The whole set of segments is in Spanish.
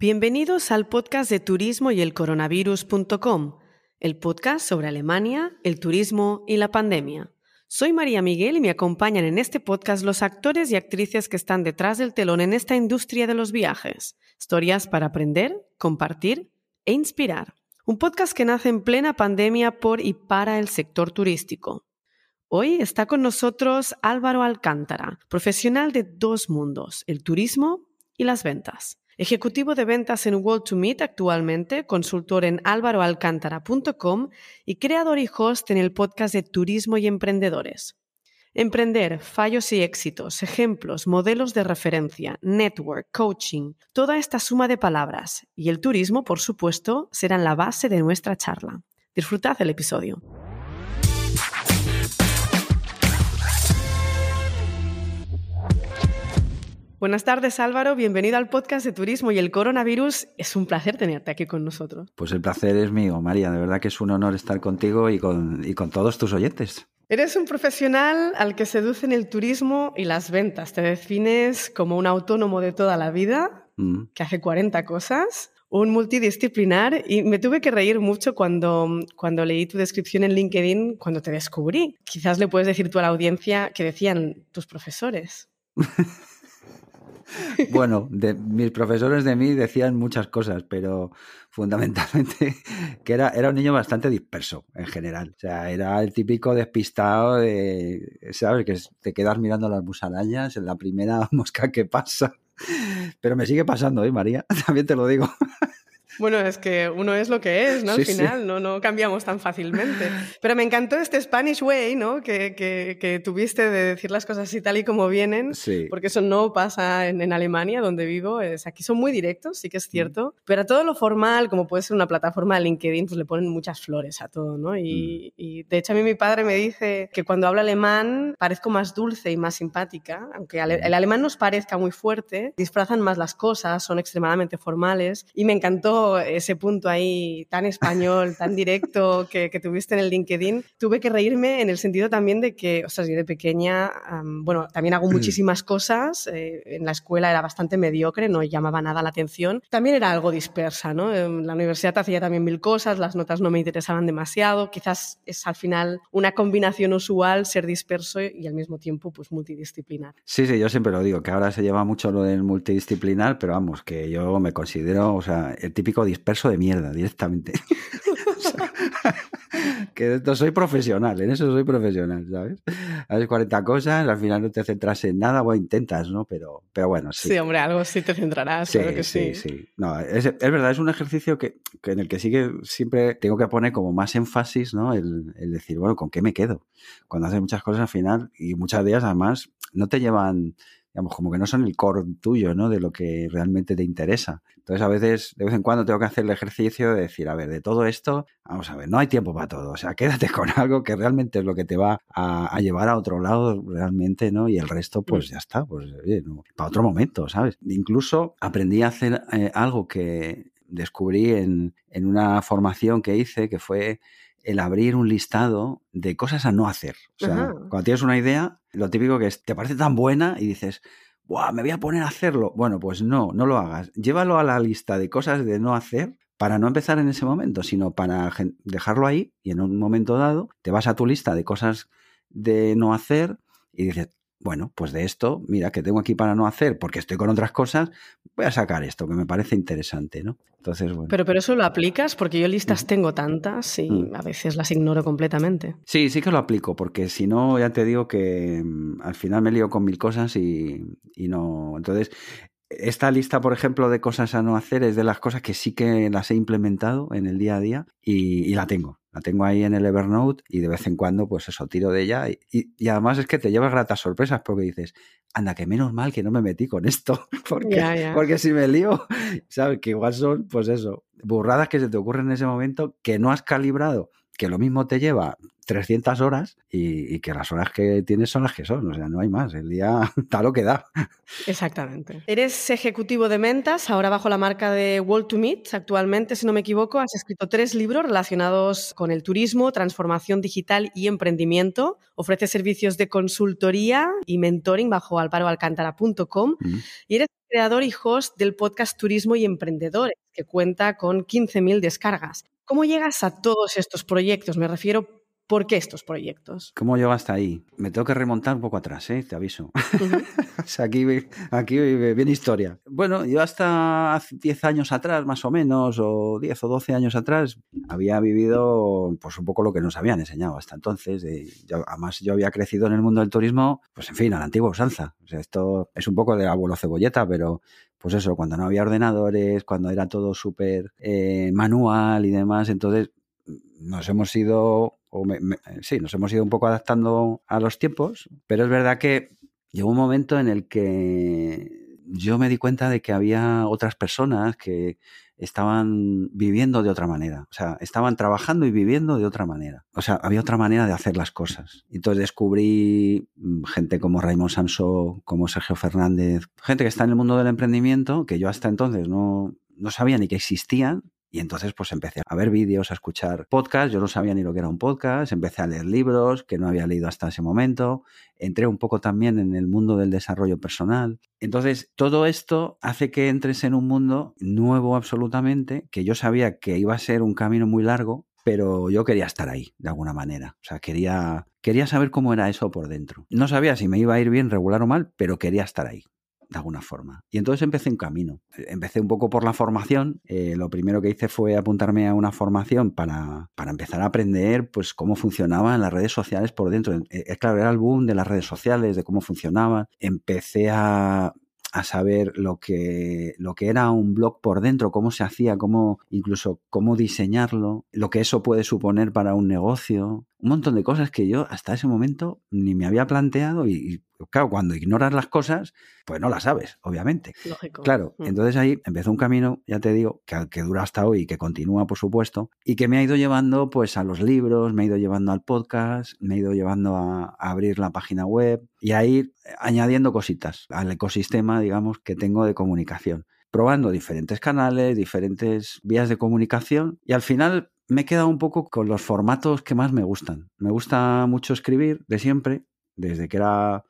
Bienvenidos al podcast de turismo y el coronavirus.com, el podcast sobre Alemania, el turismo y la pandemia. Soy María Miguel y me acompañan en este podcast los actores y actrices que están detrás del telón en esta industria de los viajes. Historias para aprender, compartir e inspirar. Un podcast que nace en plena pandemia por y para el sector turístico. Hoy está con nosotros Álvaro Alcántara, profesional de dos mundos, el turismo y las ventas. Ejecutivo de ventas en World to Meet actualmente, consultor en álvaroalcántara.com y creador y host en el podcast de Turismo y Emprendedores. Emprender, fallos y éxitos, ejemplos, modelos de referencia, network, coaching, toda esta suma de palabras y el turismo, por supuesto, serán la base de nuestra charla. Disfrutad el episodio. Buenas tardes Álvaro, bienvenido al podcast de Turismo y el Coronavirus. Es un placer tenerte aquí con nosotros. Pues el placer es mío, María. De verdad que es un honor estar contigo y con, y con todos tus oyentes. Eres un profesional al que seducen el turismo y las ventas. Te defines como un autónomo de toda la vida, mm. que hace 40 cosas, un multidisciplinar y me tuve que reír mucho cuando, cuando leí tu descripción en LinkedIn, cuando te descubrí. Quizás le puedes decir tú a la audiencia que decían tus profesores. Bueno, de, mis profesores de mí decían muchas cosas, pero fundamentalmente que era, era un niño bastante disperso en general. O sea, era el típico despistado de, ¿sabes? Que te quedas mirando las musarañas en la primera mosca que pasa. Pero me sigue pasando, ¿eh, María? También te lo digo. Bueno, es que uno es lo que es, ¿no? Al final, no, no cambiamos tan fácilmente. Pero me encantó este Spanish way, ¿no? Que, que, tuviste de decir las cosas así tal y como vienen, sí. porque eso no pasa en, en, Alemania, donde vivo. Es, aquí son muy directos, sí que es mm. cierto, pero a todo lo formal, como puede ser una plataforma de LinkedIn, pues le ponen muchas flores a todo, ¿no? Y, mm. y de hecho a mí mi padre me dice que cuando habla alemán parezco más dulce y más simpática, aunque mm. el alemán nos parezca muy fuerte, disfrazan más las cosas, son extremadamente formales y me encantó ese punto ahí tan español, tan directo que, tuviste en el LinkedIn, tuve que reírme en el sentido también de que, o sea, yo de pequeña, bueno, también hago mm. muchísimas cosas, eh, en la escuela era bastante mediocre, no llamaba nada la atención, también era algo dispersa, ¿no? En la universidad hacía también mil cosas, las notas no me interesaban demasiado, quizás es al final una combinación usual ser disperso y al mismo tiempo pues multidisciplinar. Sí, sí, yo siempre lo digo, que ahora se lleva mucho lo del multidisciplinar, pero vamos, que yo me considero, o sea, el típico disperso de mierda directamente. que no soy profesional, en eso soy profesional, ¿sabes? Haces 40 cosas, al final no te centras en nada, o intentas, ¿no? Pero, pero bueno, sí. Sí, hombre, algo sí te centrarás, sí, que sí. Sí, No, es, es, verdad, es un ejercicio que, que, en el que sí que siempre tengo que poner como más énfasis, ¿no? El, el decir, bueno, ¿con qué me quedo? Cuando haces muchas cosas al final, y muchas de ellas además no te llevan digamos, como que no son el core tuyo, ¿no? De lo que realmente te interesa. Entonces, a veces, de vez en cuando, tengo que hacer el ejercicio de decir, a ver, de todo esto, vamos a ver, no hay tiempo para todo. O sea, quédate con algo que realmente es lo que te va a, llevar a otro lado realmente, ¿no? Y el resto, pues mm. ya está, pues para otro momento, ¿sabes? Incluso aprendí a hacer eh, algo que descubrí en, en una formación que hice, que fue el abrir un listado de cosas a no hacer. O sea, cuando tienes una idea, lo típico que es, te parece tan buena y dices, ¡buah, me voy a poner a hacerlo! Bueno, pues no, no lo hagas. Llévalo a la lista de cosas de no hacer para no empezar en ese momento, sino para dejarlo ahí y en un momento dado te vas a tu lista de cosas de no hacer y dices, bueno, pues de esto, mira, que tengo aquí para no hacer, porque estoy con otras cosas, voy a sacar esto, que me parece interesante, ¿no? Entonces, bueno. Pero, pero eso lo aplicas, porque yo listas tengo tantas y mm. a veces las ignoro completamente. Sí, sí que lo aplico, porque si no, ya te digo que mm, al final me lío con mil cosas y, y no. Entonces, esta lista, por ejemplo, de cosas a no hacer es de las cosas que sí que las he implementado en el día a día y, la tengo. La tengo ahí en el Evernote y de vez en cuando, pues eso, tiro de ella. Y, además es que te llevas gratas sorpresas porque dices, anda, que menos mal que no me metí con esto. Porque, porque si me lío, ¿sabes? Que igual son, pues eso, burradas que se te ocurren en ese momento que no has calibrado que lo mismo te lleva 300 horas y, que las horas que tienes son las que son, o sea, no hay más, el día da lo que da. Exactamente. Eres ejecutivo de Mentas, ahora bajo la marca de World to Meet, actualmente, si no me equivoco, has escrito tres libros relacionados con el turismo, transformación digital y emprendimiento, ofreces servicios de consultoría y mentoring bajo alparoalcántara.com y eres creador y host del podcast Turismo y Emprendedores, que cuenta con 15.000 descargas. ¿Cómo llegas a todos estos proyectos? Me refiero ¿Por qué estos proyectos? ¿Cómo llego hasta ahí? Me tengo que remontar un poco atrás, ¿eh? te aviso. aquí, aquí viene historia. Bueno, yo hasta 10 años atrás, más o menos, o 10 o 12 años atrás, había vivido pues un poco lo que nos habían enseñado hasta entonces. además, yo había crecido en el mundo del turismo, pues en fin, a la antigua usanza. O sea, esto es un poco de abuelo cebolleta, pero pues eso, cuando no había ordenadores, cuando era todo súper eh, manual y demás, entonces nos hemos ido, sí, nos hemos ido un poco adaptando a los tiempos, pero es verdad que llegó un momento en el que yo me di cuenta de que había otras personas que estaban viviendo de otra manera. O sea, estaban trabajando y viviendo de otra manera. O sea, había otra manera de hacer las cosas. Entonces descubrí mm, gente como Raymond Samso, como Sergio Fernández, gente que está en el mundo del emprendimiento, que yo hasta entonces no, no sabía ni que existían y entonces pues empecé a ver vídeos, a escuchar podcasts, yo no sabía ni lo que era un podcast, empecé a leer libros que no había leído hasta ese momento, entré un poco también en el mundo del desarrollo personal. Entonces todo esto hace que entres en un mundo nuevo absolutamente, que yo sabía que iba a ser un camino muy largo, pero yo quería estar ahí de alguna manera. O sea, quería, quería saber cómo era eso por dentro. No sabía si me iba a ir bien, regular o mal, pero quería estar ahí de alguna forma. Y entonces empecé un camino. Empecé un poco por la formación. Eh, lo primero que hice fue apuntarme a una formación para, para, empezar a aprender pues, cómo funcionaban las redes sociales por dentro. Eh, claro, era el boom de las redes sociales, de cómo funcionaban. Empecé a, a saber lo que, lo que era un blog por dentro, cómo se hacía, cómo, incluso cómo diseñarlo, lo que eso puede suponer para un negocio, un montón de cosas que yo hasta ese momento ni me había planteado y, claro, cuando ignoras las cosas, pues no las sabes, obviamente. Lógico. Claro, mm. entonces ahí empezó un camino, ya te digo, que, que, dura hasta hoy y que continúa, por supuesto, y que me ha ido llevando pues a los libros, me ha ido llevando al podcast, me ha ido llevando a, a abrir la página web y a ir añadiendo cositas al ecosistema, digamos, que tengo de comunicación probando diferentes canales, diferentes vías de comunicación y al final me he quedado un poco con los formatos que más me gustan. Me gusta mucho escribir de siempre, desde que era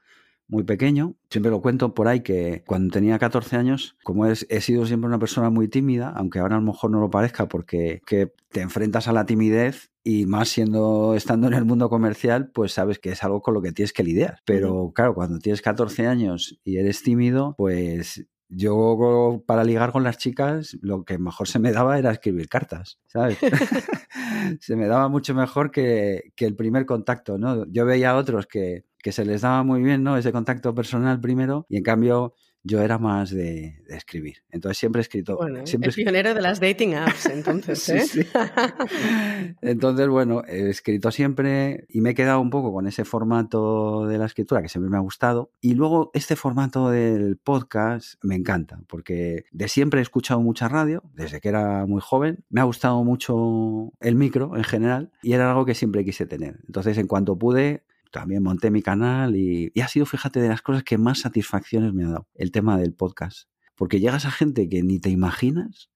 muy pequeño. Siempre lo cuento por ahí que cuando tenía 14 años, como he, sido siempre una persona muy tímida, aunque ahora a lo mejor no lo parezca porque que te enfrentas a la timidez y más siendo estando en el mundo comercial, pues sabes que es algo con lo que tienes que lidiar. Pero claro, cuando tienes 14 años y eres tímido, pues yo para ligar con las chicas lo que mejor se me daba era escribir cartas, ¿sabes? se me daba mucho mejor que, que, el primer contacto, ¿no? Yo veía a otros que, que se les daba muy bien, ¿no? Ese contacto personal primero y en cambio yo era más de, escribir. Entonces siempre he escrito. Bueno, siempre el pionero de las dating apps, entonces. ¿eh? Entonces, bueno, he escrito siempre y me he quedado un poco con ese formato de la escritura que siempre me ha gustado. Y luego este formato del podcast me encanta, porque de siempre he escuchado mucha radio, desde que era muy joven. Me ha gustado mucho el micro en general y era algo que siempre quise tener. Entonces, en cuanto pude, también monté mi canal y, ha sido, fíjate, de las cosas que más satisfacciones me ha dado el tema del podcast. Porque llegas a gente que ni te imaginas,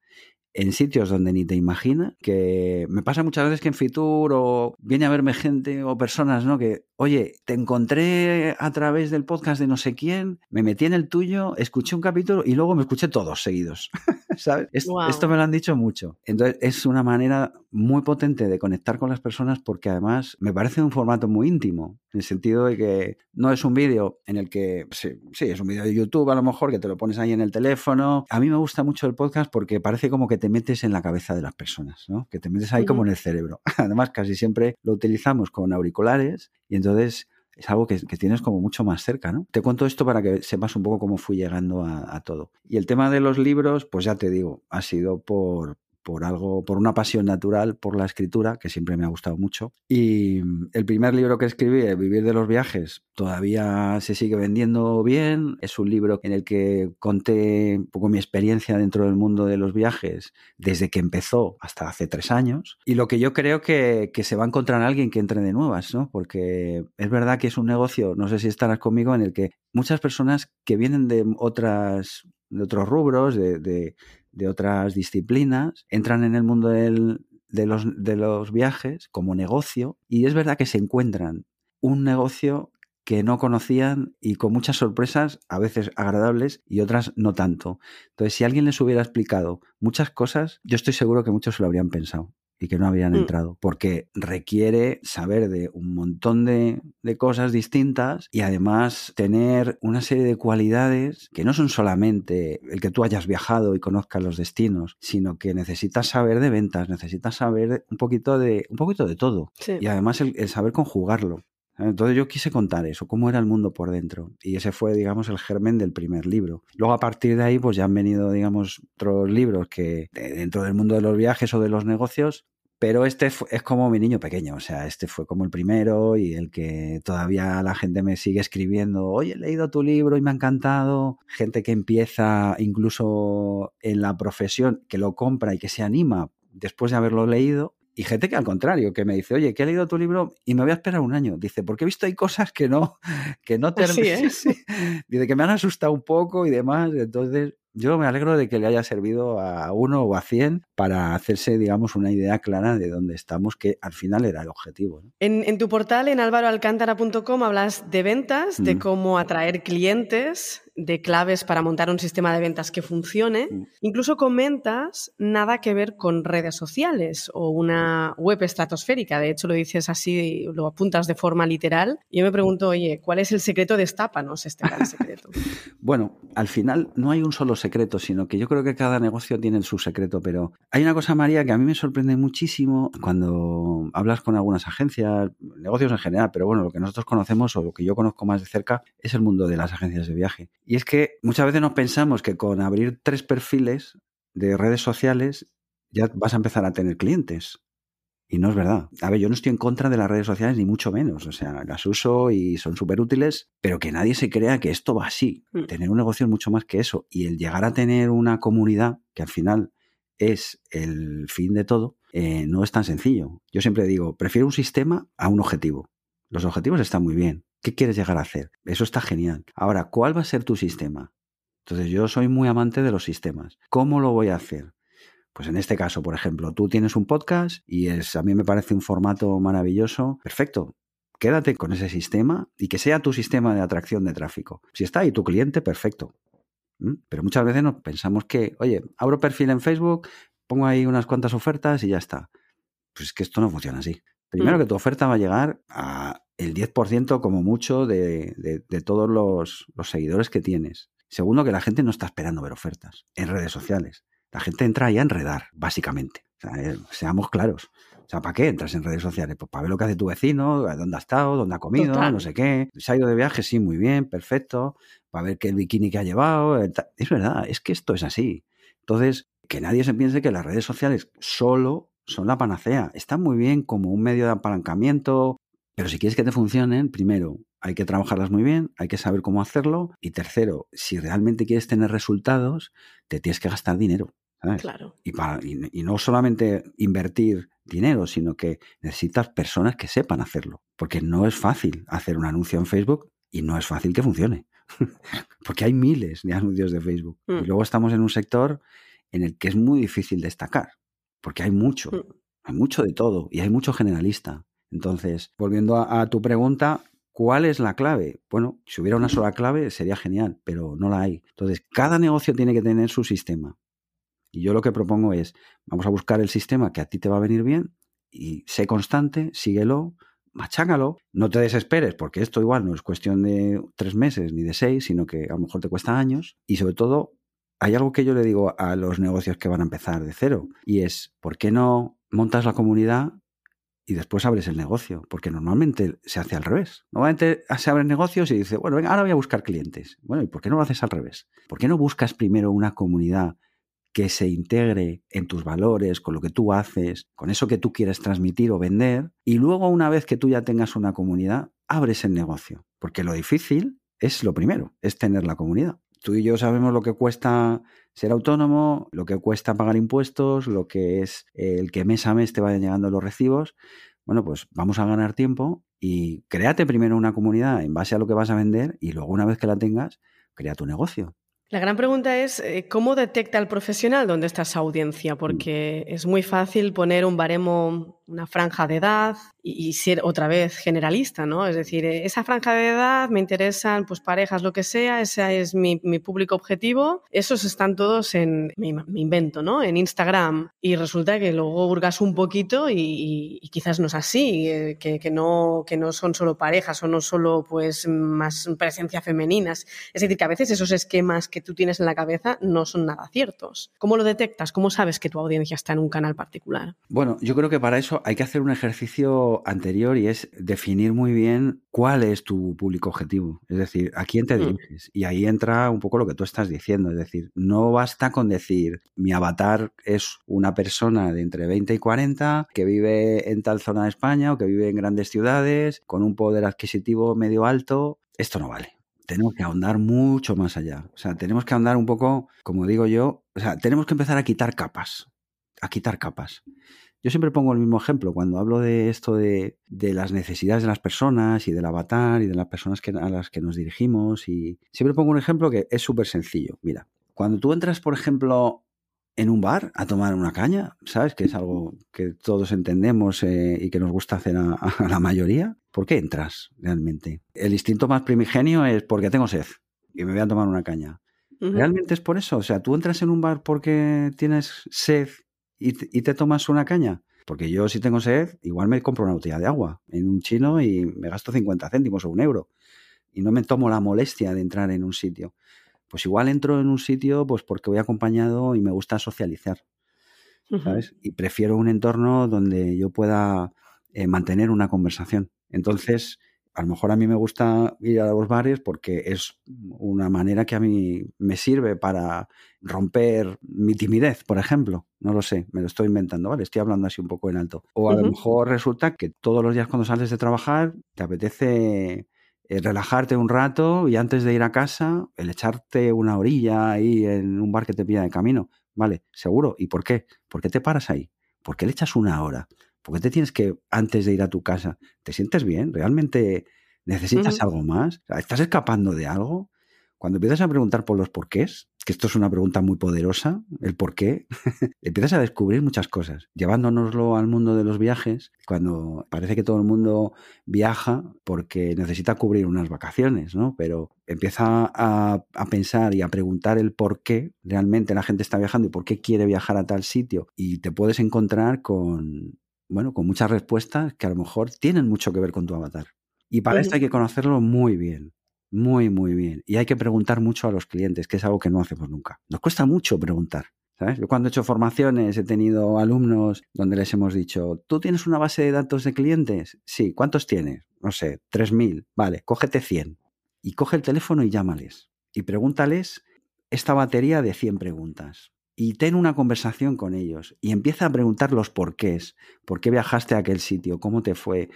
en sitios donde ni te imaginas, que me pasa muchas veces que en Fitur viene a verme gente o personas, ¿no? Que, oye, te encontré a través del podcast de no sé quién, me metí en el tuyo, escuché un capítulo y luego me escuché todos seguidos, ¿sabes? Esto me lo han dicho mucho. Entonces, es una manera muy potente de conectar con las personas porque además me parece un formato muy íntimo, en el sentido de que no es un vídeo en el que, sí, sí, es un vídeo de YouTube a lo mejor que te lo pones ahí en el teléfono. A mí me gusta mucho el podcast porque parece como que te metes en la cabeza de las personas, ¿no? Que te metes ahí como en el cerebro. Además, casi siempre lo utilizamos con auriculares y entonces es algo que, tienes como mucho más cerca, ¿no? Te cuento esto para que sepas un poco cómo fui llegando a, a todo. Y el tema de los libros, pues ya te digo, ha sido por, por algo, por una pasión natural por la escritura, que siempre me ha gustado mucho. Y el primer libro que escribí, Vivir de los viajes, todavía se sigue vendiendo bien. Es un libro en el que conté un poco mi experiencia dentro del mundo de los viajes desde que empezó hasta hace tres años. Y lo que yo creo que, que se va a encontrar alguien que entre de nuevas, ¿no? Porque es verdad que es un negocio, no sé si estarás conmigo, en el que muchas personas que vienen de otras de otros rubros, de, otras disciplinas, entran en el mundo de, los, de los viajes como negocio y es verdad que se encuentran un negocio que no conocían y con muchas sorpresas, a veces agradables y otras no tanto. Entonces, si alguien les hubiera explicado muchas cosas, yo estoy seguro que muchos lo habrían pensado y que no habían mm. entrado, porque requiere saber de un montón de, de, cosas distintas y además tener una serie de cualidades que no son solamente el que tú hayas viajado y conozcas los destinos, sino que necesitas saber de ventas, necesitas saber un poquito de, un poquito de todo y además el, saber conjugarlo. Entonces yo quise contar eso, cómo era el mundo por dentro. Y ese fue, digamos, el germen del primer libro. Luego a partir de ahí, pues ya han venido, digamos, otros libros que dentro del mundo de los viajes o de los negocios pero este es como mi niño pequeño, o sea, este fue como el primero y el que todavía la gente me sigue escribiendo, oye, he leído tu libro y me ha encantado. Gente que empieza incluso en la profesión, que lo compra y que se anima después de haberlo leído. Y gente que al contrario, que me dice, oye, que he leído tu libro y me voy a esperar un año. Dice, porque he visto hay cosas que no, que no te... Dice que me han asustado un poco y demás. Entonces, yo me alegro de que le haya servido a uno o a cien para hacerse, digamos, una idea clara de dónde estamos, que al final era el objetivo. En, tu portal, en álvaroalcántara.com, hablas de ventas, de cómo atraer clientes, de claves para montar un sistema de ventas que funcione. Incluso comentas nada que ver con redes sociales o una web estratosférica. De hecho, lo dices así, lo apuntas de forma literal. Yo me pregunto, oye, ¿cuál es el secreto? Destápanos este gran secreto. bueno, al final no hay un solo secreto, sino que yo creo que cada negocio tiene su secreto, pero hay una cosa, María, que a mí me sorprende muchísimo cuando hablas con algunas agencias, negocios en general, pero bueno, lo que nosotros conocemos o lo que yo conozco más de cerca es el mundo de las agencias de viaje. Y es que muchas veces nos pensamos que con abrir tres perfiles de redes sociales ya vas a empezar a tener clientes. Y no es verdad. A ver, yo no estoy en contra de las redes sociales, ni mucho menos. O sea, las uso y son súper útiles, pero que nadie se crea que esto va así. Mm. Tener un negocio es mucho más que eso. Y el llegar a tener una comunidad, que al final es el fin de todo, eh, no es tan sencillo. Yo siempre digo, prefiero un sistema a un objetivo. Los objetivos están muy bien. ¿Qué quieres llegar a hacer? Eso está genial. Ahora, ¿cuál va a ser tu sistema? Entonces, yo soy muy amante de los sistemas. ¿Cómo lo voy a hacer? Pues en este caso, por ejemplo, tú tienes un podcast y es, a mí me parece un formato maravilloso. Perfecto. Quédate con ese sistema y que sea tu sistema de atracción de tráfico. Si está ahí tu cliente, perfecto. ¿Mm? Pero muchas veces nos pensamos que, oye, abro perfil en Facebook, pongo ahí unas cuantas ofertas y ya está. Pues es que esto no funciona así. Primero mm. que tu oferta va a llegar a el 10% como mucho de, todos los, los, seguidores que tienes. Segundo, que la gente no está esperando ver ofertas en redes sociales. La gente entra ahí a enredar, básicamente. Eh, seamos claros. O sea, ¿para qué entras en redes sociales? Pues para ver lo que hace tu vecino, dónde ha estado, dónde ha comido, no sé qué. ¿Se ha ido de viaje? Sí, muy bien, perfecto. Para ver qué el bikini que ha llevado. Es verdad, es que esto es así. Entonces, que nadie se piense que las redes sociales solo son la panacea. Están muy bien como un medio de apalancamiento, pero si quieres que te funcionen, primero, hay que trabajarlas muy bien, hay que saber cómo hacerlo. Y tercero, si realmente quieres tener resultados, te tienes que gastar dinero. Claro. Y, para, y, no solamente invertir dinero, sino que necesitas personas que sepan hacerlo. Porque no es fácil hacer un anuncio en Facebook y no es fácil que funcione. porque hay miles de anuncios de Facebook. Y mm. luego estamos en un sector en el que es muy difícil destacar. Porque hay mucho. Mm. Hay mucho de todo y hay mucho generalista. Entonces, volviendo a, tu pregunta, ¿Cuál es la clave? Bueno, si hubiera una sola clave sería genial, pero no la hay. Entonces, cada negocio tiene que tener su sistema. Y yo lo que propongo es, vamos a buscar el sistema que a ti te va a venir bien y sé constante, síguelo, machángalo, no te desesperes, porque esto igual no es cuestión de tres meses ni de seis, sino que a lo mejor te cuesta años. Y sobre todo, hay algo que yo le digo a los negocios que van a empezar de cero, y es, ¿por qué no montas la comunidad y después abres el negocio, porque normalmente se hace al revés. Normalmente se abren negocios y dice, bueno, venga, ahora voy a buscar clientes. Bueno, ¿y por qué no lo haces al revés? ¿Por qué no buscas primero una comunidad que se integre en tus valores, con lo que tú haces, con eso que tú quieres transmitir o vender. Y luego, una vez que tú ya tengas una comunidad, abres el negocio. Porque lo difícil es lo primero, es tener la comunidad. Tú y yo sabemos lo que cuesta ser autónomo, lo que cuesta pagar impuestos, lo que es el que mes a mes te vayan llegando los recibos. Bueno, pues vamos a ganar tiempo y créate primero una comunidad en base a lo que vas a vender y luego una vez que la tengas, crea tu negocio. La gran pregunta es, eh, ¿cómo detecta el profesional dónde está esa audiencia? Porque es muy fácil poner un baremo, una franja de edad y, ser otra vez generalista, ¿no? Es decir, eh, esa franja de edad me interesan pues parejas, lo que sea, ese es mi, público objetivo. Esos están todos en, me, invento, ¿no? En Instagram. Y resulta que luego hurgas un poquito y, quizás no es así, eh, que, no, que no son solo parejas o no solo pues más presencia femeninas. Es decir, que a veces esos esquemas que tú tienes en la cabeza no son nada ciertos. ¿Cómo lo detectas? ¿Cómo sabes que tu audiencia está en un canal particular? Bueno, yo creo que para eso hay que hacer un ejercicio anterior y es definir muy bien cuál es tu público objetivo. Es decir, a quién te mm. diriges. Y ahí entra un poco lo que tú estás diciendo. Es decir, no basta con decir mi avatar es una persona de entre 20 y 40 que vive en tal zona de España o que vive en grandes ciudades con un poder adquisitivo medio alto. Esto no vale tenemos que ahondar mucho más allá. O sea, tenemos que ahondar un poco, como digo yo, o sea, tenemos que empezar a quitar capas, a quitar capas. Yo siempre pongo el mismo ejemplo cuando hablo de esto de, las necesidades de las personas y del avatar y de las personas a las que nos dirigimos. Y siempre pongo un ejemplo que es súper sencillo. Mira, cuando tú entras, por ejemplo, en un bar a tomar una caña, ¿sabes? Que es algo que todos entendemos eh, y que nos gusta hacer a, la mayoría. ¿Por qué entras realmente? El instinto más primigenio es porque tengo sed y me voy a tomar una caña. ¿Realmente es por eso? O sea, tú entras en un bar porque tienes sed y te, tomas una caña. Porque yo si tengo sed, igual me compro una botella de agua en un chino y me gasto 50 céntimos o un euro. Y no me tomo la molestia de entrar en un sitio. Pues igual entro en un sitio pues porque voy acompañado y me gusta socializar. ¿Sabes? Y prefiero un entorno donde yo pueda eh, mantener una conversación. Entonces, a lo mejor a mí me gusta ir a los bares porque es una manera que a mí me sirve para romper mi timidez, por ejemplo. No lo sé, me lo estoy inventando, ¿vale? Estoy hablando así un poco en alto. O a lo mejor resulta que todos los días cuando sales de trabajar te apetece eh, relajarte un rato y antes de ir a casa, el echarte una orilla ahí en un bar que te pilla de camino. Vale, seguro. ¿Y por qué? ¿Por qué te paras ahí? ¿Por qué le echas una hora? ¿Por qué te tienes que, antes de ir a tu casa, te sientes bien? ¿Realmente necesitas algo más? ¿Estás escapando de algo? Cuando empiezas a preguntar por los porqués, que esto es una pregunta muy poderosa, el por qué, empiezas a descubrir muchas cosas. Llevándonoslo al mundo de los viajes, cuando parece que todo el mundo viaja porque necesita cubrir unas vacaciones, ¿no? Pero empieza a, a pensar y a preguntar el por qué realmente la gente está viajando y por qué quiere viajar a tal sitio. Y te puedes encontrar con, bueno, con muchas respuestas que a lo mejor tienen mucho que ver con tu avatar. Y para esto hay que conocerlo muy bien, muy, muy bien. Y hay que preguntar mucho a los clientes, que es algo que no hacemos nunca. Nos cuesta mucho preguntar. ¿sabes? Yo cuando he hecho formaciones he tenido alumnos donde les hemos dicho, ¿tú tienes una base de datos de clientes? Sí, ¿cuántos tienes? No sé, 3.000. Vale, cógete 100. Y coge el teléfono y llámales. Y pregúntales esta batería de 100 preguntas y ten una conversación con ellos y empieza a preguntar los porqués. ¿Por qué viajaste a aquel sitio? ¿Cómo te fue?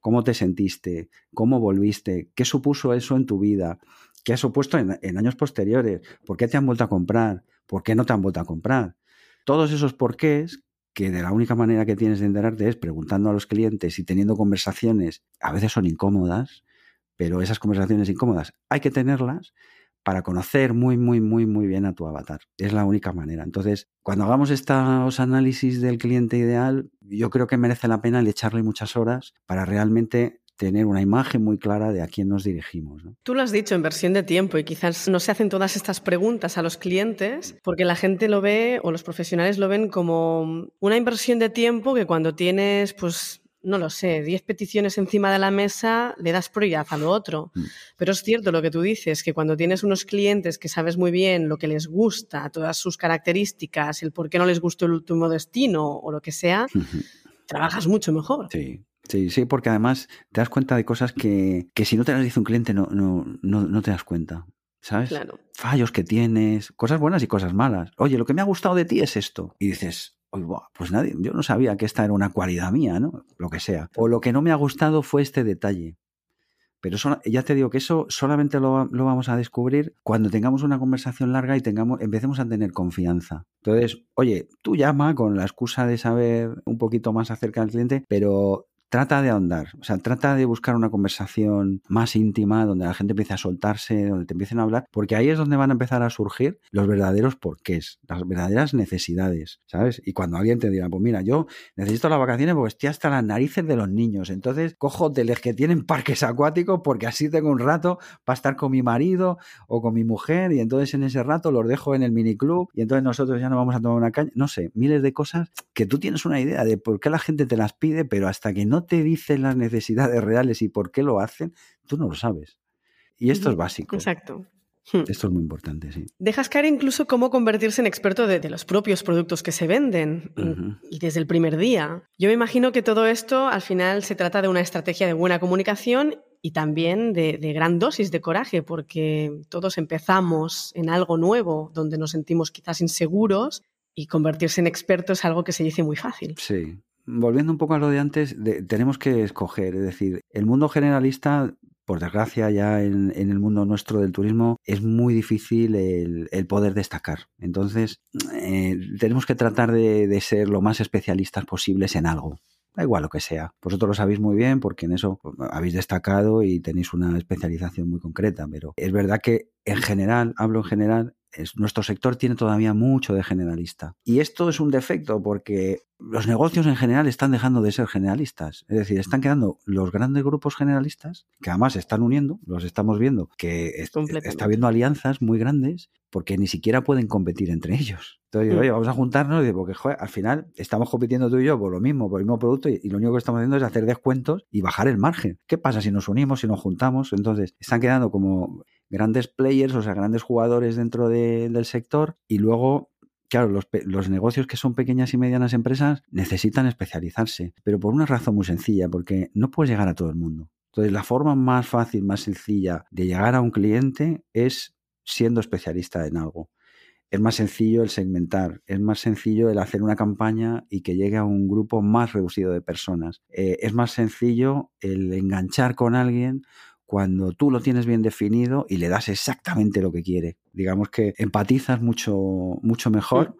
¿Cómo te sentiste? ¿Cómo volviste? ¿Qué supuso eso en tu vida? ¿Qué ha supuesto en, en años posteriores? ¿Por qué te han vuelto a comprar? ¿Por qué no te han vuelto a comprar? Todos esos porqués que de la única manera que tienes de enterarte es preguntando a los clientes y teniendo conversaciones, a veces son incómodas, pero esas conversaciones incómodas hay que tenerlas para conocer muy, muy, muy, muy bien a tu avatar. Es la única manera. Entonces, cuando hagamos estos análisis del cliente ideal, yo creo que merece la pena el echarle muchas horas para realmente tener una imagen muy clara de a quién nos dirigimos. Tú lo has dicho, en versión de tiempo, y quizás no se hacen todas estas preguntas a los clientes porque la gente lo ve o los profesionales lo ven como una inversión de tiempo que cuando tienes pues no lo sé, 10 peticiones encima de la mesa, le das prioridad a lo otro. Mm. Pero es cierto lo que tú dices, que cuando tienes unos clientes que sabes muy bien lo que les gusta, todas sus características, el por qué no les gustó el último destino o lo que sea, trabajas mucho mejor. Sí. Sí, sí, porque además te das cuenta de cosas que, si no te las dice un cliente no, no, no, no te das cuenta. ¿sabes? Fallos que tienes, cosas buenas y cosas malas. Oye, lo que me ha gustado de ti es esto. Y dices, pues nadie, yo no sabía que esta era una cualidad mía, ¿no? Lo que sea. O lo que no me ha gustado fue este detalle. Pero ya te digo que eso solamente lo, lo, vamos a descubrir cuando tengamos una conversación larga y tengamos, empecemos a tener confianza. Entonces, oye, tú llama con la excusa de saber un poquito más acerca del cliente, pero trata de ahondar, o sea, trata de buscar una conversación más íntima donde la gente empiece a soltarse, donde te empiecen a hablar, porque ahí es donde van a empezar a surgir los verdaderos porqués, las verdaderas necesidades, ¿sabes? Y cuando alguien te diga, pues mira, yo necesito las vacaciones porque estoy hasta las narices de los niños, entonces cojo hoteles que tienen parques acuáticos porque así tengo un rato para estar con mi marido o con mi mujer y entonces en ese rato los dejo en el miniclub y entonces nosotros ya no vamos a tomar una caña, no sé, miles de cosas que tú tienes una idea de por qué la gente te las pide, pero hasta que no te dicen las necesidades reales y por qué lo hacen, tú no lo sabes. Y esto es básico. Exacto. Hmm. Esto es muy importante, sí. Dejas caer incluso cómo convertirse en experto de, los propios productos que se venden y desde el primer día. Yo me imagino que todo esto al final se trata de una estrategia de buena comunicación y también de, de, gran dosis de coraje, porque todos empezamos en algo nuevo donde nos sentimos quizás inseguros y convertirse en experto es algo que se dice muy fácil. Sí, volviendo un poco a lo de antes, tenemos que escoger, es decir, el mundo generalista por desgracia, ya en, el mundo nuestro del turismo es muy difícil el, poder destacar. Entonces, eh, tenemos que tratar de, ser lo más especialistas posibles en algo. Da igual lo que sea. Vosotros lo sabéis muy bien porque en eso pues, habéis destacado y tenéis una especialización muy concreta, pero es verdad que en general, hablo en general, nuestro sector tiene todavía mucho de generalista. Y esto es un defecto porque los negocios en general están dejando de ser generalistas. Es decir, están quedando los grandes grupos generalistas, que además se están uniendo, los estamos viendo, que está habiendo alianzas muy grandes porque ni siquiera pueden competir entre ellos. Entonces, mm. oye, vamos a juntarnos porque al final estamos compitiendo tú y yo por lo mismo, por el mismo producto y, lo único que estamos haciendo es hacer descuentos y bajar el margen. ¿Qué pasa si nos unimos, si nos juntamos? Entonces, están quedando como grandes players, o sea, grandes jugadores dentro del sector y luego Claro, los, negocios que son pequeñas y medianas empresas necesitan especializarse, pero por una razón muy sencilla, porque no puedes llegar a todo el mundo. Entonces, la forma más fácil, más sencilla de llegar a un cliente es siendo especialista en algo. Es más sencillo el segmentar, es más sencillo el hacer una campaña y que llegue a un grupo más reducido de personas. Eh, es más sencillo el enganchar con alguien cuando tú lo tienes bien definido y le das exactamente lo que quiere. Digamos que empatizas mucho, mucho mejor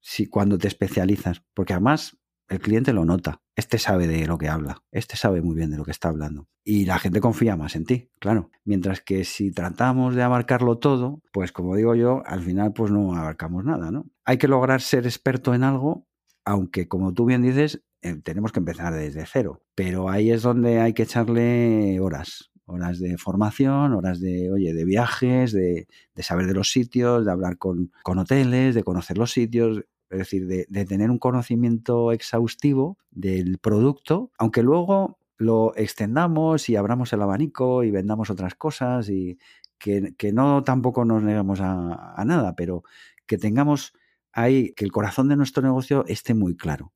si cuando te especializas, porque además el cliente lo nota. Este sabe de lo que habla, este sabe muy bien de lo que está hablando. Y la gente confía más en ti, claro. Mientras que si tratamos de abarcarlo todo, pues como digo yo, al final pues no abarcamos nada, ¿no? Hay que lograr ser experto en algo, aunque como tú bien dices, eh, tenemos que empezar desde cero. Pero ahí es donde hay que echarle horas, horas de formación, horas de, oye, de viajes, de, saber de los sitios, de hablar con, hoteles, de conocer los sitios, es decir, de, tener un conocimiento exhaustivo del producto, aunque luego lo extendamos y abramos el abanico y vendamos otras cosas y que, no tampoco nos negamos a, a nada, pero que tengamos ahí, que el corazón de nuestro negocio esté muy claro.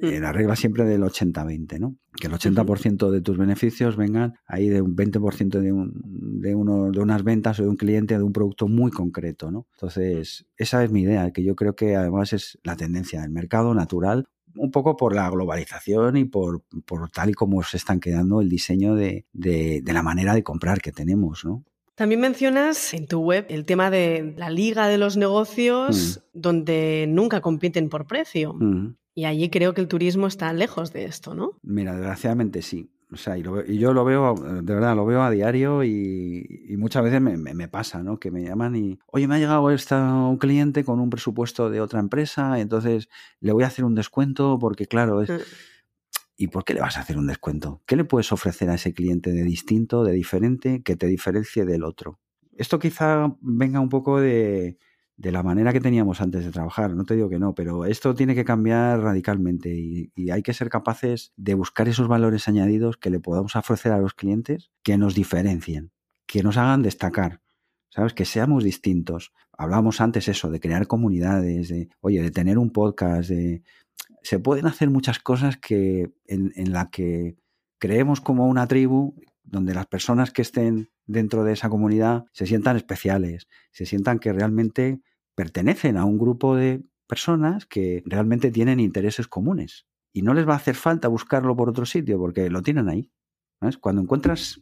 Eh, la regla siempre del 80-20, ¿no? Que el 80% de tus beneficios vengan ahí de un 20% de, un, de, uno, de unas ventas o de un cliente de un producto muy concreto, ¿no? Entonces, esa es mi idea, que yo creo que además es la tendencia del mercado natural, un poco por la globalización y por, por tal y como se están quedando el diseño de, de, la manera de comprar que tenemos, ¿no? También mencionas en tu web el tema de la liga de los negocios mm. donde nunca compiten por precio. Mm. Y allí creo que el turismo está lejos de esto, ¿no? Mira, desgraciadamente sí. O sea, y, yo lo veo, de verdad, lo veo a diario y, muchas veces me, pasa, ¿no? Que me llaman y, oye, me ha llegado esta, un cliente con un presupuesto de otra empresa, entonces le voy a hacer un descuento porque, claro, es... Mm. ¿Y por qué le vas a hacer un descuento? ¿Qué le puedes ofrecer a ese cliente de distinto, de diferente, que te diferencie del otro? Esto quizá venga un poco de, de la manera que teníamos antes de trabajar. No te digo que no, pero esto tiene que cambiar radicalmente y, hay que ser capaces de buscar esos valores añadidos que le podamos ofrecer a los clientes que nos diferencien, que nos hagan destacar. ¿Sabes? Que seamos distintos. Hablábamos antes eso, de crear comunidades, de, oye, de tener un podcast, de... Se pueden hacer muchas cosas que en, en la que creemos como una tribu donde las personas que estén dentro de esa comunidad se sientan especiales, se sientan que realmente pertenecen a un grupo de personas que realmente tienen intereses comunes. Y no les va a hacer falta buscarlo por otro sitio porque lo tienen ahí. Cuando encuentras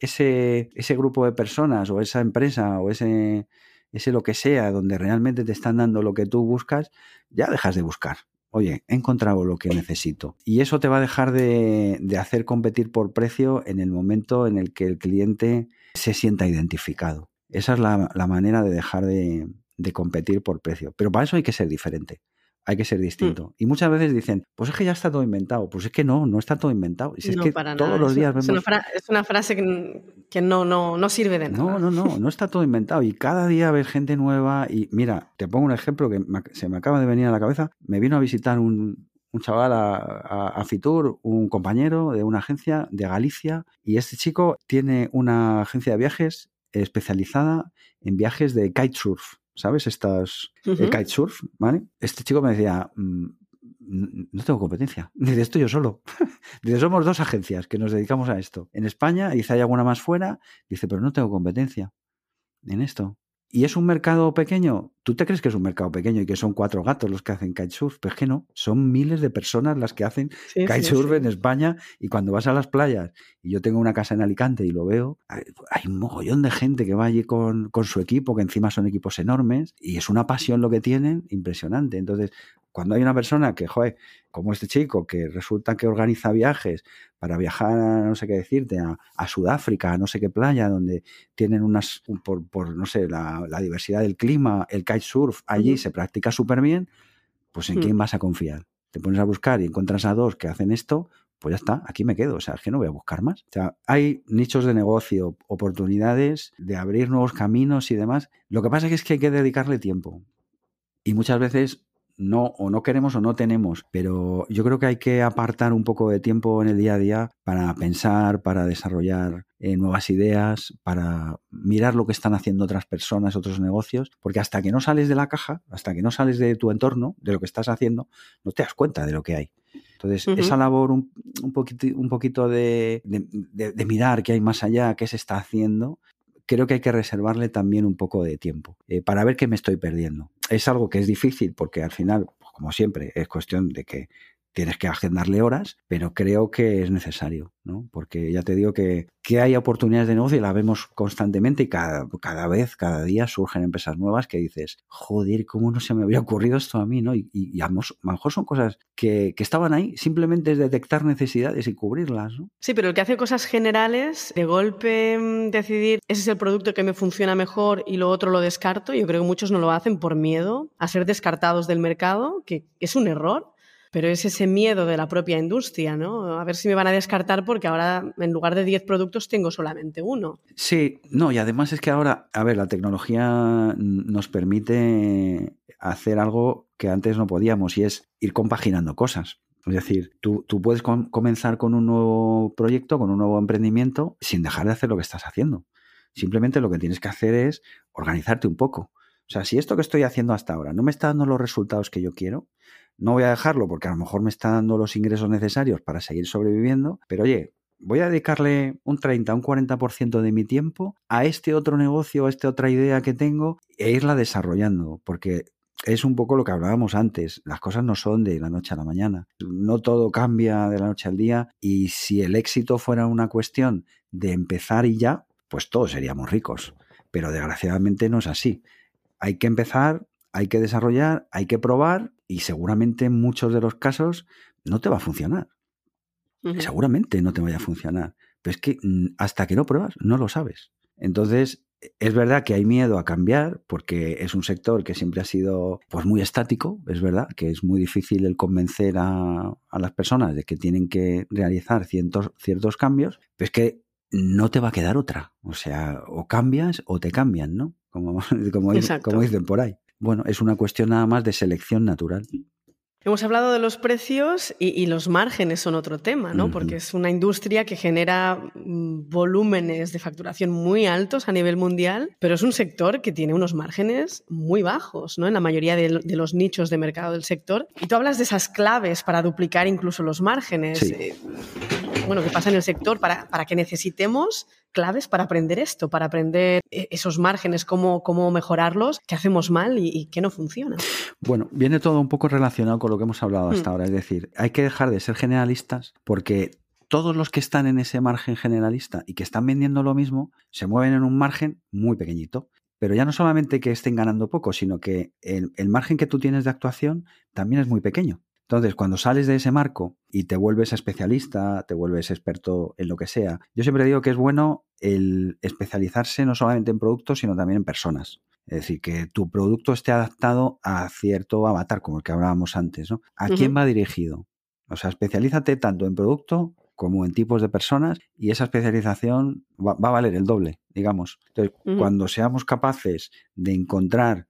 ese, ese grupo de personas o esa empresa o ese, ese lo que sea donde realmente te están dando lo que tú buscas, ya dejas de buscar. Oye, he encontrado lo que necesito. Y eso te va a dejar de, hacer competir por precio en el momento en el que el cliente se sienta identificado. Esa es la, manera de dejar de, de competir por precio. Pero para eso hay que ser diferente hay que ser mm. distinto. Y muchas veces dicen, pues es que ya está todo inventado. Pues es que no, no está todo inventado. Y es que todos los días vemos... Es una, frase que, no, no, no, sirve de nada. No, no, no, no está todo inventado. Y cada día ves gente nueva. Y mira, te pongo un ejemplo que se me acaba de venir a la cabeza. Me vino a visitar un, chaval a, Fitur, un compañero de una agencia de Galicia. Y este chico tiene una agencia de viajes especializada en viajes de kitesurf. ¿Sabes? Estas, el kitesurf, ¿vale? Este chico me decía, mm, no tengo competencia. Dice, esto yo solo. Dice, somos dos agencias que nos dedicamos a esto. En España, dice, hay alguna más fuera. Dice, pero no tengo competencia en esto. ¿Y es un mercado pequeño? ¿Tú te crees que es un mercado pequeño y que son cuatro gatos los que hacen kitesurf? Pues que no, son miles de personas las que hacen kitesurf en España y cuando vas a las playas, y yo tengo una casa en Alicante y lo veo, hay, un mogollón de gente que va allí con, con su equipo, que encima son equipos enormes, y es una pasión lo que tienen impresionante. Entonces, cuando hay una persona que, joder, como este chico, que resulta que organiza viajes para viajar, a, no sé qué decirte, a, Sudáfrica, a no sé qué playa, donde tienen unas, por, no sé, la, diversidad del clima, el kitesurf, allí se practica súper bien, pues ¿en quién mm. vas a confiar? Te pones a buscar y encuentras a dos que hacen esto, pues ya está, aquí me quedo, o sea, es que no voy a buscar más. O sea, hay nichos de negocio, oportunidades de abrir nuevos caminos y demás. Lo que pasa es que hay que dedicarle tiempo. Y muchas veces no o no queremos o no tenemos, pero yo creo que hay que apartar un poco de tiempo en el día a día para pensar, para desarrollar eh, nuevas ideas, para mirar lo que están haciendo otras personas, otros negocios, porque hasta que no sales de la caja, hasta que no sales de tu entorno, de lo que estás haciendo, no te das cuenta de lo que hay. Entonces, esa labor un, poquito, un poquito de, de, mirar qué hay más allá, qué se está haciendo, creo que hay que reservarle también un poco de tiempo eh, para ver qué me estoy perdiendo. Es algo que es difícil porque al final, pues, como siempre, es cuestión de que tienes que agendarle horas, pero creo que es necesario, ¿no? Porque ya te digo que, que hay oportunidades de negocio y las vemos constantemente y cada, cada vez, cada día surgen empresas nuevas que dices, joder, ¿cómo no se me había ocurrido esto a mí, no? Y, y, a, lo mejor son cosas que, que, estaban ahí, simplemente es detectar necesidades y cubrirlas, ¿no? Sí, pero el que hace cosas generales, de golpe mm, decidir, ese es el producto que me funciona mejor y lo otro lo descarto, yo creo que muchos no lo hacen por miedo a ser descartados del mercado, que es un error pero es ese miedo de la propia industria, ¿no? A ver si me van a descartar porque ahora en lugar de 10 productos tengo solamente uno. Sí, no, y además es que ahora, a ver, la tecnología nos permite hacer algo que antes no podíamos y es ir compaginando cosas. Es decir, tú, tú puedes comenzar con un nuevo proyecto, con un nuevo emprendimiento, sin dejar de hacer lo que estás haciendo. Simplemente lo que tienes que hacer es organizarte un poco. O sea, si esto que estoy haciendo hasta ahora no me está dando los resultados que yo quiero, no voy a dejarlo porque a lo mejor me está dando los ingresos necesarios para seguir sobreviviendo, pero oye, voy a dedicarle un 30, un 40% de mi tiempo a este otro negocio, a esta otra idea que tengo e irla desarrollando, porque es un poco lo que hablábamos antes, las cosas no son de la noche a la mañana, no todo cambia de la noche al día y si el éxito fuera una cuestión de empezar y ya, pues todos seríamos ricos, pero desgraciadamente no es así. Hay que empezar, hay que desarrollar, hay que probar y seguramente en muchos de los casos no te va a funcionar. Seguramente no te vaya a funcionar. Pero es que mm, hasta que no pruebas, no lo sabes. Entonces, es verdad que hay miedo a cambiar porque es un sector que siempre ha sido pues muy estático, es verdad que es muy difícil el convencer a, las personas de que tienen que realizar ciertos, ciertos cambios, pero es que no te va a quedar otra. O sea, o cambias o te cambian, ¿no? Como, como, como dicen por ahí. Bueno, es una cuestión nada más de selección natural. Hemos hablado de los precios y, los márgenes son otro tema, ¿no? Porque es una industria que genera mm, volúmenes de facturación muy altos a nivel mundial, pero es un sector que tiene unos márgenes muy bajos, ¿no? En la mayoría de, los nichos de mercado del sector. Y tú hablas de esas claves para duplicar incluso los márgenes. Eh, bueno, ¿qué pasa en el sector para, para que necesitemos claves para aprender esto, para aprender e-, esos márgenes, cómo, cómo mejorarlos, qué hacemos mal y, qué no funciona. Bueno, viene todo un poco relacionado con lo que hemos hablado hasta mm. ahora, es decir, hay que dejar de ser generalistas porque todos los que están en ese margen generalista y que están vendiendo lo mismo se mueven en un margen muy pequeñito. Pero ya no solamente que estén ganando poco, sino que el, el margen que tú tienes de actuación también es muy pequeño. Entonces, cuando sales de ese marco y te vuelves especialista, te vuelves experto en lo que sea, yo siempre digo que es bueno el especializarse no solamente en productos, sino también en personas. Es decir, que tu producto esté adaptado a cierto avatar, como el que hablábamos antes, ¿no? ¿A quién va dirigido? O sea, especialízate tanto en producto como en tipos de personas y esa especialización va, a valer el doble, digamos. Entonces, cuando seamos capaces de encontrar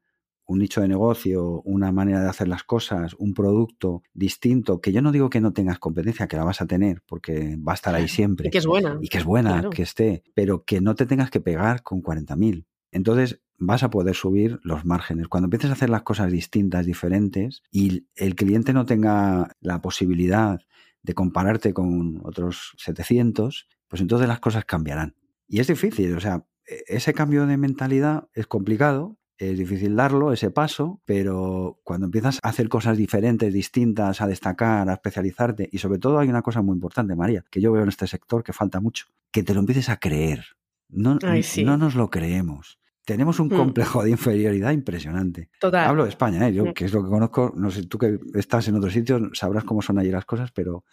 un nicho de negocio, una manera de hacer las cosas, un producto distinto, que yo no digo que no tengas competencia, que la vas a tener, porque va a estar ahí siempre. Y que es buena. Y que es buena, que esté, pero que no te tengas que pegar con 40.000. Entonces vas a poder subir los márgenes. Cuando empieces a hacer las cosas distintas, diferentes, y el cliente no tenga la posibilidad de compararte con otros 700, pues entonces las cosas cambiarán. Y es difícil, o sea, e-, ese cambio de mentalidad es complicado, es difícil darlo, ese paso, pero cuando empiezas a hacer cosas diferentes, distintas, a destacar, a especializarte, y sobre todo hay una cosa muy importante, María, que yo veo en este sector que falta mucho, que te lo empieces a creer. No, no nos lo creemos. Tenemos un hmm. complejo de inferioridad impresionante. Total. Hablo de España, ¿eh? yo que es lo que conozco, no sé, tú que estás en otros sitios sabrás cómo son allí las cosas, pero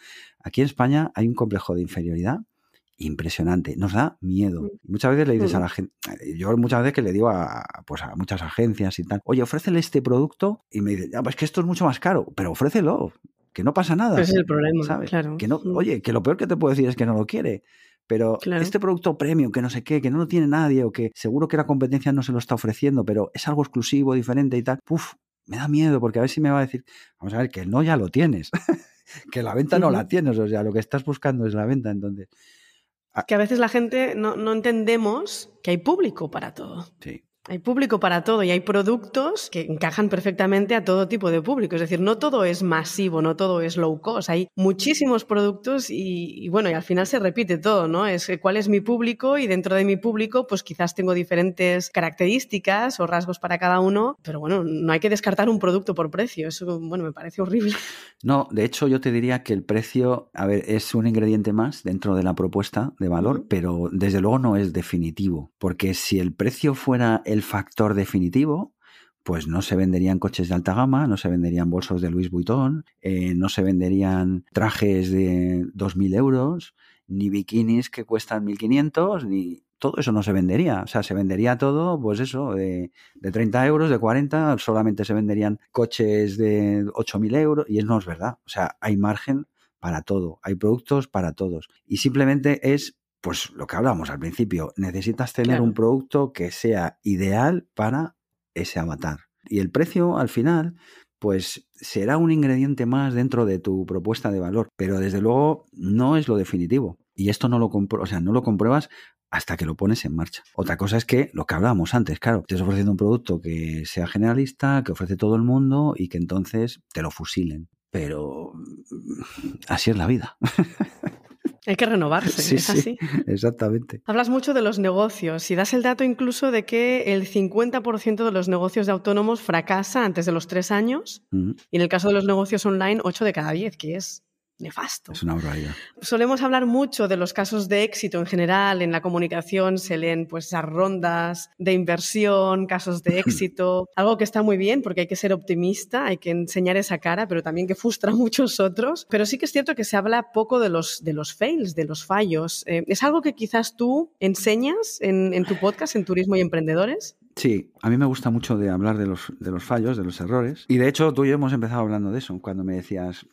aquí en España hay un complejo de inferioridad impresionante, nos da miedo. Muchas veces le dices a mm. la gente, yo muchas veces que le digo a, pues a muchas agencias y tal, oye, ofrécele este producto y me dice, ya, pues que esto es mucho más caro, pero ofrécelo, que no pasa nada. Ese es el problema, ¿sabes? Claro. Que no. Oye, que lo peor que te puedo decir es que no lo quiere. Pero este producto premium, que no sé qué, que no lo tiene nadie, o que seguro que la competencia no se lo está ofreciendo, pero es algo exclusivo, diferente y tal, puf, me da miedo, porque a ver si me va a decir, vamos a ver, que no ya lo tienes, que la venta no la tienes, o sea, lo que estás buscando es la venta, entonces que a veces la gente no, no entendemos que hay público para todo. Sí. Hay público para todo y hay productos que encajan perfectamente a todo tipo de público. Es decir, no todo es masivo, no todo es low cost. Hay muchísimos productos y, bueno, y al final se repite todo, ¿no? Es cuál es mi público y dentro de mi público, pues quizás tengo diferentes características o rasgos para cada uno, pero bueno, no hay que descartar un producto por precio. Eso, bueno, me parece horrible. No, de hecho, yo te diría que el precio, a ver, es un ingrediente más dentro de la propuesta de valor, pero desde luego no es definitivo, porque si el precio fuera el factor definitivo, pues no se venderían coches de alta gama, no se venderían bolsos de Louis Vuitton, eh, no se venderían trajes de 2.000 euros, ni bikinis que cuestan 1.500, ni todo eso no se vendería. O sea, se vendería todo, pues eso, de, de 30 euros, de 40, solamente se venderían coches de 8.000 euros, y eso no es verdad. O sea, hay margen para todo, hay productos para todos. Y simplemente es pues lo que hablábamos al principio, necesitas tener un producto que sea ideal para ese avatar. Y el precio al final, pues será un ingrediente más dentro de tu propuesta de valor, pero desde luego no es lo definitivo. Y esto no lo, o sea, no lo compruebas hasta que lo pones en marcha. Otra cosa es que lo que hablábamos antes, claro, estás ofreciendo un producto que sea generalista, que ofrece todo el mundo y que entonces te lo fusilen. Pero mm, así es la vida. Hay que renovarse, ¿es así? exactamente. Hablas mucho de los negocios y das el dato incluso de que el 50% de los negocios de autónomos fracasa antes de los tres años y en el caso de los negocios online, 8 de cada 10, que es nefasto. Es una barbaridad. Solemos hablar mucho de los casos de éxito en general. En la comunicación se leen pues esas rondas de inversión, casos de éxito, algo que está muy bien porque hay que ser optimista, hay que enseñar esa cara, pero también que frustra a muchos otros. Pero sí que es cierto que se habla poco de los, de los fails, de los fallos. Eh, ¿Es algo que quizás tú enseñas en, en tu podcast, en Turismo y Emprendedores? Sí, a mí me gusta mucho de hablar de los, de los fallos, de los errores. Y de hecho, tú y yo hemos empezado hablando de eso, cuando me decías,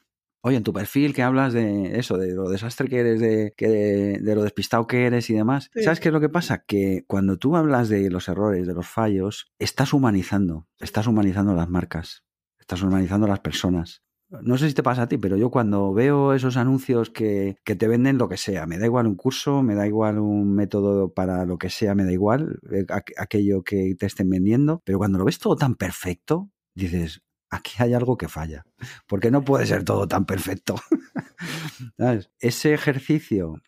Oye, en tu perfil que hablas de eso, de lo desastre que eres, de, de, lo despistado que eres y demás. ¿Sabes qué es lo que pasa? Que cuando tú hablas de los errores, de los fallos, estás humanizando, estás humanizando las marcas, estás humanizando las personas. no sé si te pasa a ti, pero yo cuando veo esos anuncios que, que, te venden lo que sea, me da igual un curso, me da igual un método para lo que sea, me da igual eh, aquello que te estén vendiendo, pero cuando lo ves todo tan perfecto, dices, aquí hay algo que falla, porque no puede ser todo tan perfecto. Ese ejercicio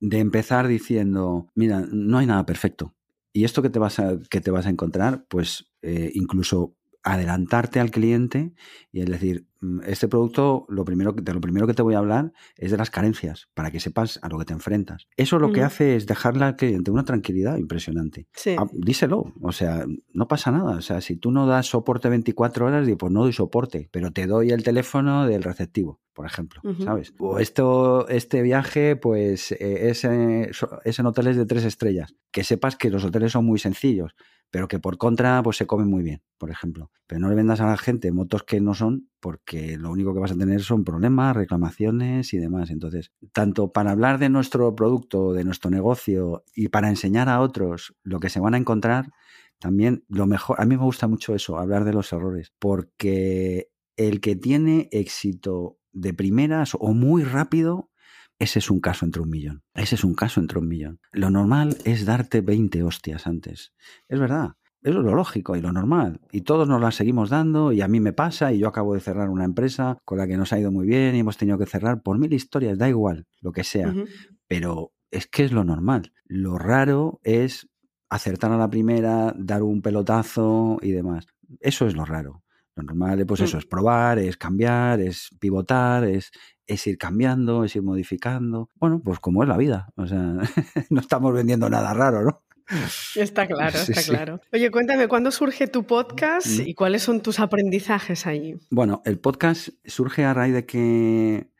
de empezar diciendo, mira, no hay nada perfecto. Y esto que te vas a, que te vas a encontrar, pues eh, incluso adelantarte al cliente y es decir, este producto, lo primero, de lo primero que te voy a hablar es de las carencias, para que sepas a lo que te enfrentas. Eso lo que hace es dejarle al cliente una tranquilidad impresionante. Ah, díselo, o sea, no pasa nada. O sea, si tú no das soporte 24 horas, digo, pues no doy soporte, pero te doy el teléfono del receptivo por ejemplo, ¿sabes? O esto, este viaje, pues eh, es, es, en hoteles de tres estrellas. Que sepas que los hoteles son muy sencillos pero que por contra pues se comen muy bien, por ejemplo. Pero no le vendas a la gente motos que no son porque lo único que vas a tener son problemas, reclamaciones y demás. Entonces, tanto para hablar de nuestro producto, de nuestro negocio y para enseñar a otros lo que se van a encontrar, también lo mejor, a mí me gusta mucho eso, hablar de los errores, porque el que tiene éxito de primeras o muy rápido ese es un caso entre un millón. Ese es un caso entre un millón. Lo normal es darte 20 hostias antes. Es verdad. Eso es lo lógico y lo normal. Y todos nos las seguimos dando y a mí me pasa y yo acabo de cerrar una empresa con la que nos ha ido muy bien y hemos tenido que cerrar por mil historias, da igual, lo que sea. Pero es que es lo normal. Lo raro es acertar a la primera, dar un pelotazo y demás. Eso es lo raro. Lo normal, pues eso, mm. es probar, es cambiar, es pivotar, es, es ir cambiando, es ir modificando. Bueno, pues como es la vida. O sea, no estamos vendiendo nada raro, ¿no? Está claro, está claro. Oye, cuéntame, ¿cuándo surge tu podcast mm. y cuáles son tus aprendizajes allí? Bueno, el podcast surge a raíz de que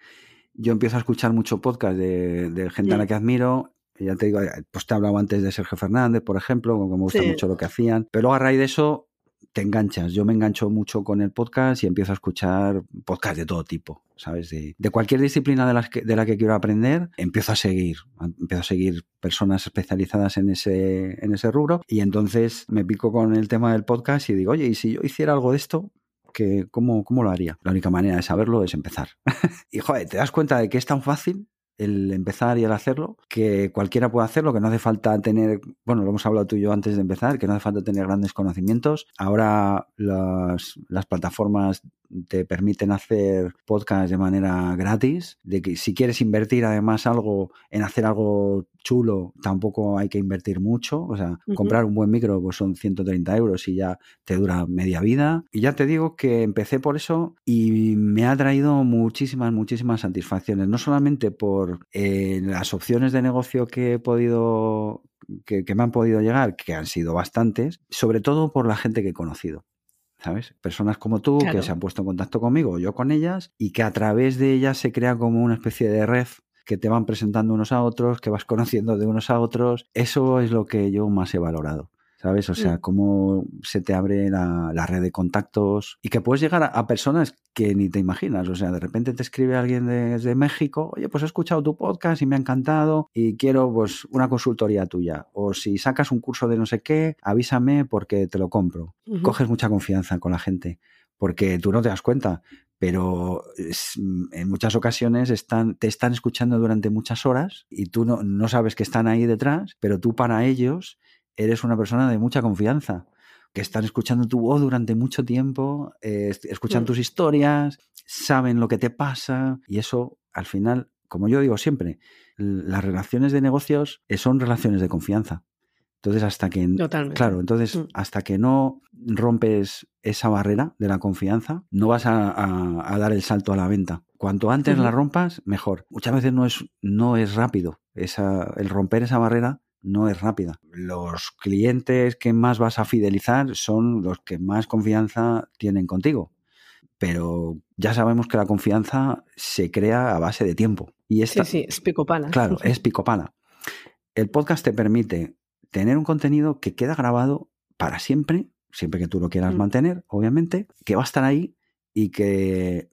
yo empiezo a escuchar mucho podcast de, gente a la mm. que admiro. Ya te digo, pues te he hablado antes de Sergio Fernández, por ejemplo, como me gusta mucho lo que hacían. Pero a raíz de eso te enganchas. Yo me engancho mucho con el podcast y empiezo a escuchar podcast de todo tipo, ¿sabes? De, cualquier disciplina de, las de la que quiero aprender, empiezo a seguir. Empiezo a seguir personas especializadas en ese, en ese rubro y entonces me pico con el tema del podcast y digo, oye, ¿y si yo hiciera algo de esto? Que, ¿cómo, ¿Cómo lo haría? La única manera de saberlo es empezar. y joder, te das cuenta de que es tan fácil el empezar y el hacerlo, que cualquiera puede hacerlo, que no hace falta tener, bueno, lo hemos hablado tú y yo antes de empezar, que no hace falta tener grandes conocimientos. Ahora las, las plataformas te permiten hacer podcast de manera gratis, de que si quieres invertir además algo en hacer algo chulo, tampoco hay que invertir mucho, o sea, comprar un buen micro pues son 130 euros y ya te dura media vida. Y ya te digo que empecé por eso y me ha traído muchísimas, muchísimas satisfacciones, no solamente por eh, las opciones de negocio que he podido que, me han podido llegar, que han sido bastantes, sobre todo por la gente que he conocido. ¿Sabes? Personas como tú que se han puesto en contacto conmigo o yo con ellas y que a través de ellas se crea como una especie de red que te van presentando unos a otros, que vas conociendo de unos a otros. Eso es lo que yo más he valorado. ¿Sabes? O sea, mm. cómo se te abre la, red de contactos y que puedes llegar a, personas que ni te imaginas. O sea, de repente te escribe alguien desde México, oye, pues he escuchado tu podcast y me ha encantado y quiero pues una consultoría tuya. O si sacas un curso de no sé qué, avísame porque te lo compro. Coges mucha confianza con la gente porque tú no te das cuenta, pero en muchas ocasiones están, te están escuchando durante muchas horas y tú no, no sabes que están ahí detrás, pero tú para ellos eres una persona de mucha confianza, que están escuchando tu voz durante mucho tiempo, eh, escuchan mm. tus historias, saben lo que te pasa y eso al final, como yo digo siempre, las relaciones de negocios eh, son relaciones de confianza. Entonces, hasta que. Claro, entonces, mm. hasta que no rompes esa barrera de la confianza, no vas a, dar el salto a la venta. Cuanto antes la rompas, mejor. Muchas veces no es, no es rápido. Esa, el romper esa barrera no es rápida. Los clientes que más vas a fidelizar son los que más confianza tienen contigo. Pero ya sabemos que la confianza se crea a base de tiempo. Y esta, sí, sí, es picopana. Claro, es picopana. El podcast te permite tener un contenido que queda grabado para siempre, siempre que tú lo quieras mm. mantener, obviamente, que va a estar ahí y que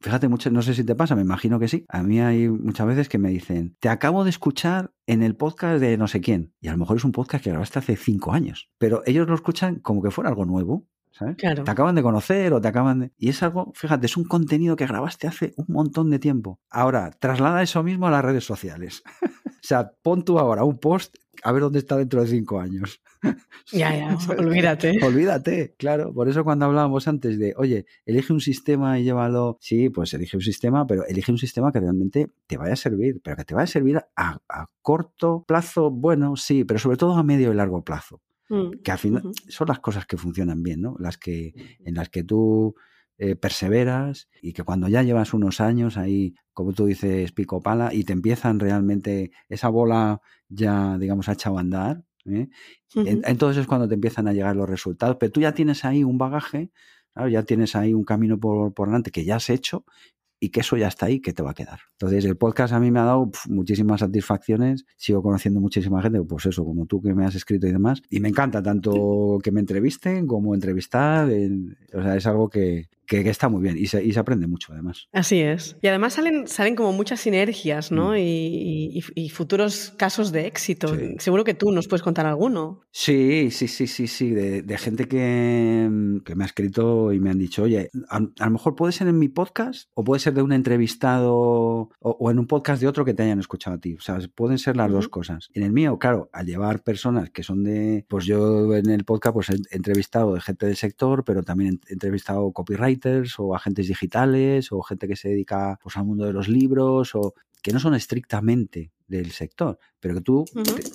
Fíjate, mucho, no sé si te pasa, me imagino que sí. A mí hay muchas veces que me dicen, te acabo de escuchar en el podcast de no sé quién. Y a lo mejor es un podcast que grabaste hace cinco años. Pero ellos lo escuchan como que fuera algo nuevo. ¿Sabes? Te acaban de conocer o te acaban de... Y es algo, fíjate, es un contenido que grabaste hace un montón de tiempo. Ahora, traslada eso mismo a las redes sociales. o sea, pon tú ahora un post a ver dónde está dentro de cinco años. Ya, ya, olvídate. olvídate, claro. Por eso cuando hablábamos antes de, oye, elige un sistema y llévalo. Sí, pues elige un sistema, pero elige un sistema que realmente te vaya a servir, pero que te vaya a servir a, corto plazo, bueno, sí, pero sobre todo a medio y largo plazo. Mm, que al final son las cosas que funcionan bien, ¿no? Las que, en las que tú eh, perseveras y que cuando ya llevas unos años ahí, como tú dices, pico pala y te empiezan realmente esa bola ya, digamos, a echado a andar, ¿eh? entonces es cuando te empiezan a llegar los resultados, pero tú ya tienes ahí un bagaje, ya tienes ahí un camino por, por delante que ya has hecho y que eso ya está ahí, que te va a quedar. Entonces, el podcast a mí me ha dado muchísimas satisfacciones, sigo conociendo muchísima gente, pues eso, como tú que me has escrito y demás, y me encanta tanto que me entrevisten como entrevistar, o sea, es algo que, que, está muy bien y se, y se, aprende mucho además. Así es. Y además salen, salen como muchas sinergias, ¿no? Mm. Y, y, futuros casos de éxito. Seguro que tú nos puedes contar alguno. Sí, sí, sí, sí, sí. De, de gente que, que, me ha escrito y me han dicho, oye, a, lo mejor puede ser en mi podcast o puede ser de un entrevistado o, en un podcast de otro que te hayan escuchado a ti. O sea, pueden ser las dos cosas. En el mío, claro, al llevar personas que son de, pues yo en el podcast pues he entrevistado de gente del sector, pero también he entrevistado copyright o agentes digitales o gente que se dedica pues, al mundo de los libros o que no son estrictamente del sector, pero que tú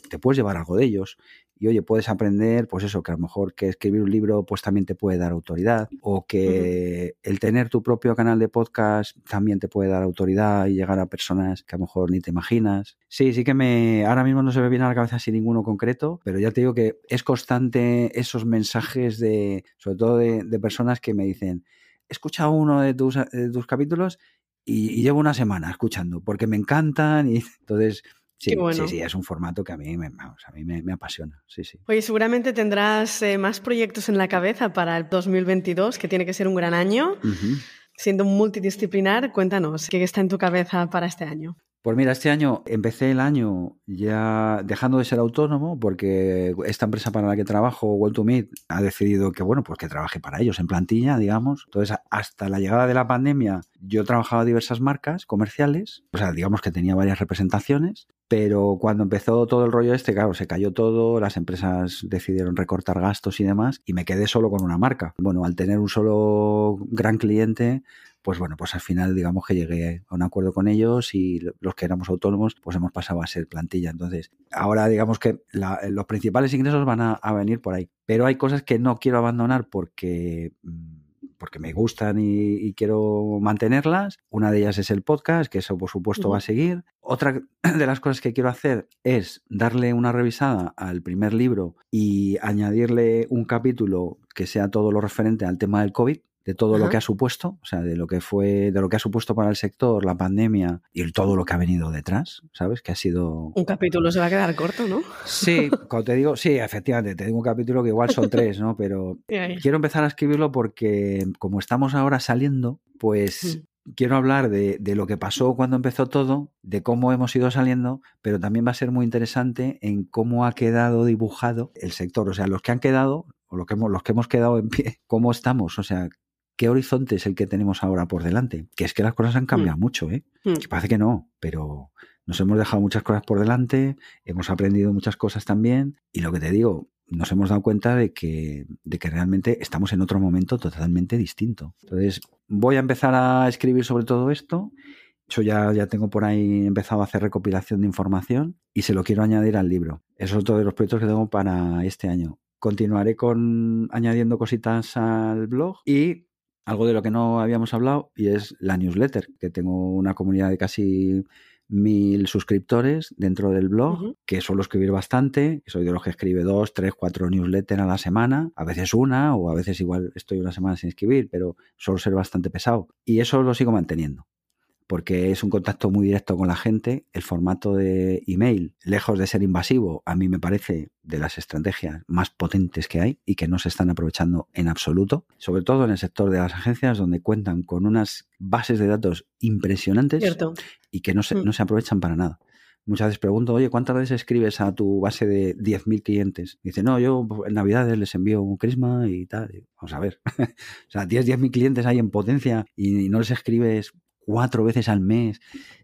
te, puedes llevar algo de ellos. Y oye, puedes aprender, pues eso, que a lo mejor que escribir un libro pues también te puede dar autoridad, o que el tener tu propio canal de podcast también te puede dar autoridad y llegar a personas que a lo mejor ni te imaginas. Sí, sí que me, ahora mismo no se me viene a la cabeza sin ninguno concreto, pero ya te digo que es constante esos mensajes de, sobre todo de, de personas que me dicen, he escuchado uno de tus, tus capítulos y, llevo una semana escuchando porque me encantan y entonces... Sí, sí, sí, es un formato que a mí me, a mí me, apasiona. Sí, sí. Oye, seguramente tendrás eh, más proyectos en la cabeza para el 2022, que tiene que ser un gran año. Siendo multidisciplinar, cuéntanos, ¿qué está en tu cabeza para este año? Pues mira, este año empecé el año ya dejando de ser autónomo porque esta empresa para la que trabajo, Well to Meet, ha decidido que, bueno, pues que trabaje para ellos en plantilla, digamos. Entonces, hasta la llegada de la pandemia, yo trabajaba diversas marcas comerciales, o sea, digamos que tenía varias representaciones, pero cuando empezó todo el rollo este, claro, se cayó todo, las empresas decidieron recortar gastos y demás, y me quedé solo con una marca. Bueno, al tener un solo gran cliente, pues bueno, pues al final digamos que llegué a un acuerdo con ellos y los que éramos autónomos pues hemos pasado a ser plantilla. Entonces, ahora digamos que los principales ingresos van a, venir por ahí. Pero hay cosas que no quiero abandonar porque mm, porque me gustan y, quiero mantenerlas. Una de ellas es el podcast, que eso por supuesto va a seguir. Otra de las cosas que quiero hacer es darle una revisada al primer libro y añadirle un capítulo que sea todo lo referente al tema del COVID, de todo lo que ha supuesto, o sea, de lo que fue, de lo que ha supuesto para el sector, la pandemia y todo lo que ha venido detrás, ¿sabes? Que ha sido. Un capítulo se va a quedar corto, ¿no? Sí, cuando te digo, sí, efectivamente, te digo un capítulo que igual son tres, ¿no? Pero quiero empezar a escribirlo porque como estamos ahora saliendo, pues. Mm. Quiero hablar de, de, lo que pasó cuando empezó todo, de cómo hemos ido saliendo, pero también va a ser muy interesante en cómo ha quedado dibujado el sector. O sea, los que han quedado, o los que hemos, los que hemos quedado en pie, cómo estamos, o sea, ¿qué horizonte es el que tenemos ahora por delante? Que es que las cosas han cambiado mm. mucho, ¿eh? Mm. Que parece que no, pero nos hemos dejado muchas cosas por delante, hemos aprendido muchas cosas también, y lo que te digo, nos hemos dado cuenta de que, de que realmente estamos en otro momento totalmente distinto. Entonces, voy a empezar a escribir sobre todo esto. Yo ya, ya tengo por ahí empezado a hacer recopilación de información y se lo quiero añadir al libro. Eso es otro de los proyectos que tengo para este año. Continuaré con añadiendo cositas al blog y algo de lo que no habíamos hablado y es la newsletter, que tengo una comunidad de casi mil suscriptores dentro del blog, que suelo escribir bastante, soy de los que escribe dos, tres, cuatro newsletters a la semana, a veces una o a veces igual estoy una semana sin escribir, pero suelo ser bastante pesado y eso lo sigo manteniendo porque es un contacto muy directo con la gente. El formato de email, lejos de ser invasivo, a mí me parece de las estrategias más potentes que hay y que no se están aprovechando en absoluto, sobre todo en el sector de las agencias donde cuentan con unas bases de datos impresionantes y que no se, mm. no se aprovechan para nada. muchas veces pregunto, oye, ¿cuántas veces escribes a tu base de 10.000 clientes? dice, no, yo en Navidades les envío un crisma y tal. Vamos a ver. o sea, tienes 10.000 clientes ahí en potencia y no les escribes cuatro veces al mes.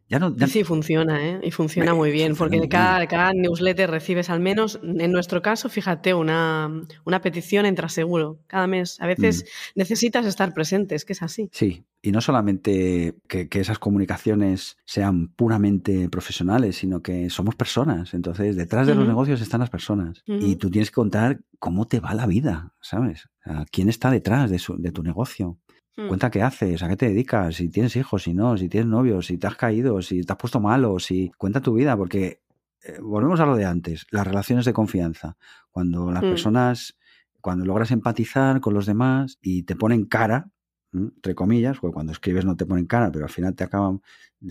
Ya no, Sí, funciona, ¿eh? Y funciona muy bien, porque cada, cada, newsletter recibes al menos, en nuestro caso, fíjate, una, una petición entra seguro cada mes. A veces mm. necesitas estar presente, es que es así. Sí, y no solamente que, esas comunicaciones sean puramente profesionales, sino que somos personas. Entonces, detrás de los negocios están las personas. Y tú tienes que contar cómo te va la vida, ¿sabes? ¿Quién está detrás de, de tu negocio? Hmm. Cuenta qué haces, a qué te dedicas, si tienes hijos, si no, si tienes novios, si te has caído, si te has puesto malo, si cuenta tu vida, porque eh, volvemos a lo de antes, las relaciones de confianza. Cuando las hmm. personas, cuando logras empatizar con los demás y te ponen cara, entre comillas, porque cuando escribes no te ponen cara, pero al final te acaban,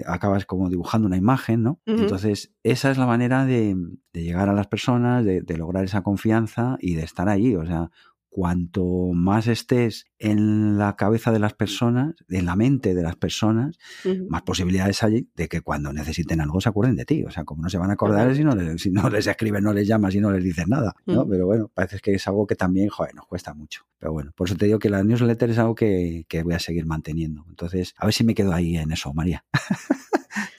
acabas como dibujando una imagen, ¿no? Entonces, esa es la manera de, llegar a las personas, de, de, lograr esa confianza y de estar ahí. O sea, cuanto más estés en la cabeza de las personas, en la mente de las personas, más posibilidades hay de que cuando necesiten algo se acuerden de ti. O sea, como no se van a acordar si no, les, si no les escriben, no les llamas y no les dices nada. ¿no? Pero bueno, parece que es algo que también, joder, nos cuesta mucho. Pero bueno, por eso te digo que la newsletter es algo que, voy a seguir manteniendo. Entonces, a ver si me quedo ahí en eso, María.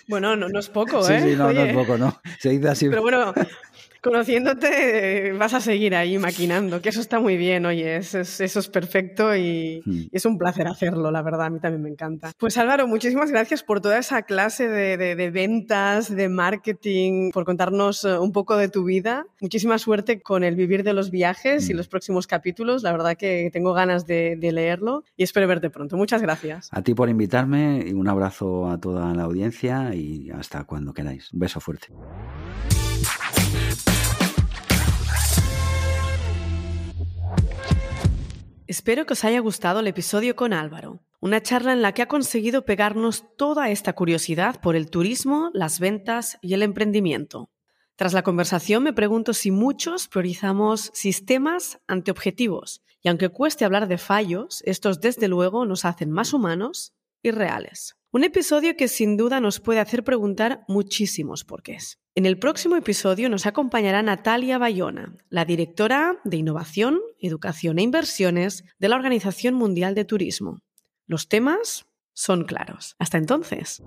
Bueno, no, no es poco, ¿eh? Sí, sí, no, no es poco, ¿no? Se dice así. Pero bueno, Conociéndote, vas a seguir ahí maquinando, que eso está muy bien, oye, eso es, perfecto hmm. y, es un placer hacerlo, la verdad, a mí también me encanta. Pues Álvaro, muchísimas gracias por toda esa clase de, ventas, de marketing, por contarnos eh, un poco de tu vida. Muchísima suerte con el vivir de los viajes y hmm. los próximos capítulos, la verdad que tengo ganas de, de leerlo y espero verte pronto. Muchas gracias. A ti por invitarme y un abrazo a toda la audiencia y hasta cuando queráis. Un beso fuerte. Espero que os haya gustado el episodio con Álvaro, una charla en la que ha conseguido pegarnos toda esta curiosidad por el turismo, las ventas y el emprendimiento. Tras la conversación me pregunto si muchos priorizamos sistemas ante objetivos, y aunque cueste hablar de fallos, estos desde luego nos hacen más humanos y reales. Un episodio que sin duda nos puede hacer preguntar muchísimos porqués. En el próximo episodio nos acompañará Natalia Bayona, la directora de Innovación, Educación e Inversiones de la Organización Mundial de Turismo. Los temas son claros. Hasta entonces.